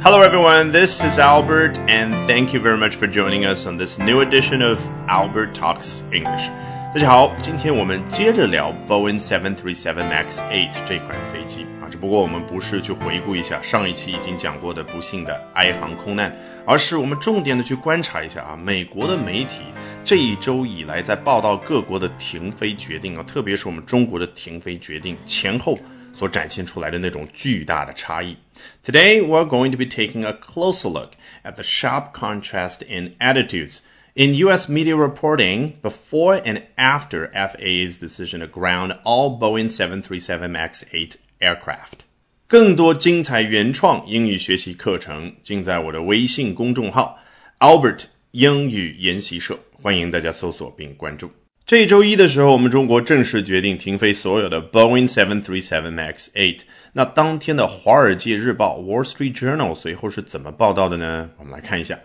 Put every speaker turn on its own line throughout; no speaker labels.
Hello, everyone. This is Albert, and thank you very much for joining us on this new edition of Albert Talks English. 大家好，今天我们接着聊 Boeing 737 Max 8这款飞机啊，只不过我们不是去回顾一下上一期已经讲过的不幸的埃航空难，而是我们重点的去观察一下啊，美国的媒体这一周以来在报道各国的停飞决定啊，特别是我们中国的停飞决定前后。所展现出来的那种巨大的差异。Today, we're going to be taking a closer look at the sharp contrast in attitudes in U.S. media reporting before and after FAA's decision to ground all Boeing 737 MAX 8 aircraft. 更多精彩原创英语学习课程尽在我的微信公众号 Albert 英语研习社，欢迎大家搜索并关注。 这周一的时候，我们中国正式决定停飞所有的 Boeing 737 MAX 8。那当天的《华尔街日报》（Wall Street Journal） 随后是怎么报道的呢？我们来看一下：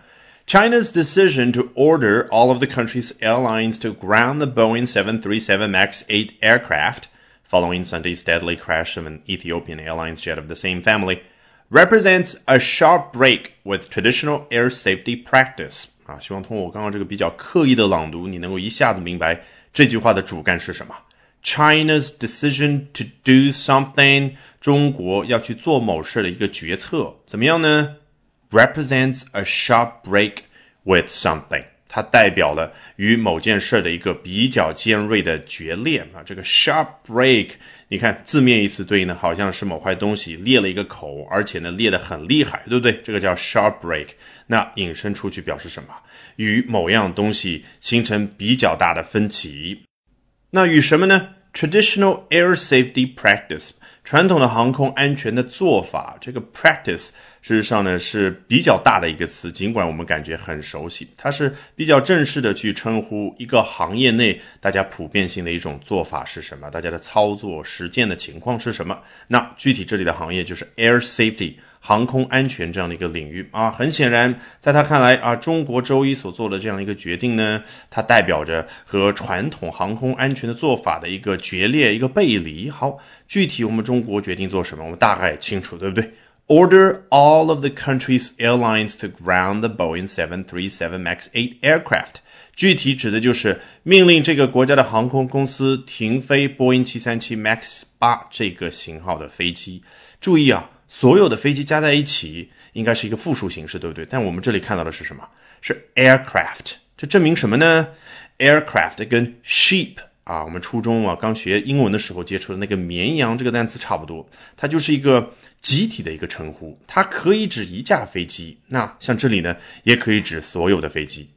China's decision to order all of the country's airlines to ground the Boeing 737 MAX 8 aircraft following Sunday's deadly crash of an Ethiopian Airlines jet of the same family represents a sharp break with traditional air safety practice. 啊，希望通过我刚刚这个比较刻意的朗读，你能够一下子明白 这句话的主干是什么。China's decision to do something，中国要去做某事的一个决策，怎么样呢？Represents a sharp break with something。它代表了与某件事的一个比较尖锐的决裂啊，这个 sharp break，你看字面意思对应的好像是某块东西裂了一个口，而且呢裂得很厉害，对不对？这个叫 sharp break。那引申出去表示什么？与某样东西形成比较大的分歧。那与什么呢？Traditional air safety practice，传统的航空安全的做法，这个 practice。事实上呢是比较大的一个词，尽管我们感觉很熟悉，它是比较正式的去称呼一个行业内大家普遍性的一种做法是什么，大家的操作实践的情况是什么。那具体这里的行业就是 air safety 航空安全这样的一个领域啊。很显然，在他看来啊，中国周一所做的这样一个决定呢，它代表着和传统航空安全的做法的一个决裂、一个背离。好，具体我们中国决定做什么，我们大概清楚，对不对？order all of the country's airlines to ground the Boeing 737 MAX 8 aircraft。具体指的就是命令这个国家的航空公司停飞波音737 MAX 八这个型号的飞机。注意啊，所有的飞机加在一起应该是一个复数形式，对不对？但我们这里看到的是什么？是 aircraft。这证明什么呢？aircraft 跟 sheep 啊，我们初中啊刚学英文的时候接触的那个绵羊这个单词差不多，它就是一个集体的一个称呼，它可以指一架飞机。那像这里呢，也可以指所有的飞机。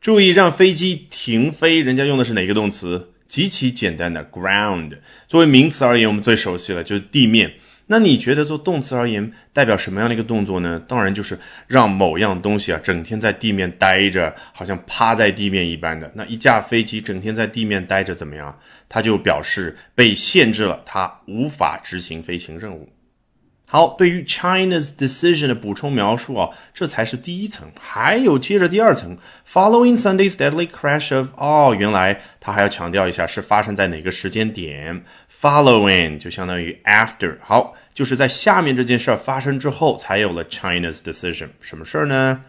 注意，让飞机停飞，人家用的是哪个动词？极其简单的 ground。作为名词而言，我们最熟悉了就是地面。那你觉得做动词而言代表什么样的一个动作呢？当然就是让某样东西啊整天在地面待着，好像趴在地面一般的。那一架飞机整天在地面待着怎么样？它就表示被限制了，它无法执行飞行任务。好，对于 China's decision 的补充描述啊，这才是第一层，还有接着第二层，following Sunday's deadly crash of 哦，原来他还要强调一下是发生在哪个时间点，following 就相当于 after，好，就是在下面这件事儿发生之后才有了 China's decision，什么事儿呢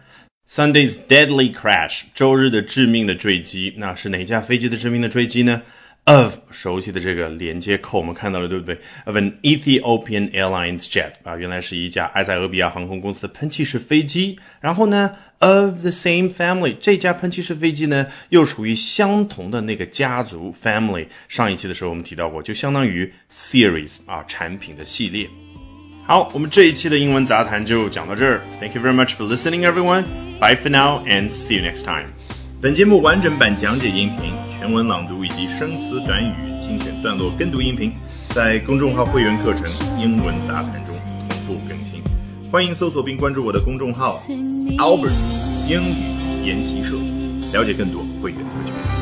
？Sunday's deadly crash，周日的致命的坠机，那是哪架飞机的致命的坠机呢？of 熟悉的这个连接扣，我们看到了，对不对？Of an Ethiopian Airlines jet 啊，原来是一架埃塞俄比亚航空公司的喷气式飞机。然后呢，of the same family，这架喷气式飞机呢，又属于相同的那个家族 family。上一期的时候我们提到过，就相当于 series 啊，产品的系列。好，我们这一期的英文杂谈就讲到这儿。Thank you very much for listening, everyone. Bye for now, and see you next time. 本节目完整版讲解音频、英文朗读以及生词短语精选段落跟读音频，在公众号会员课程《英文杂谈》中同步更新。欢迎搜索并关注我的公众号 Albert 英语研习社，了解更多会员特权。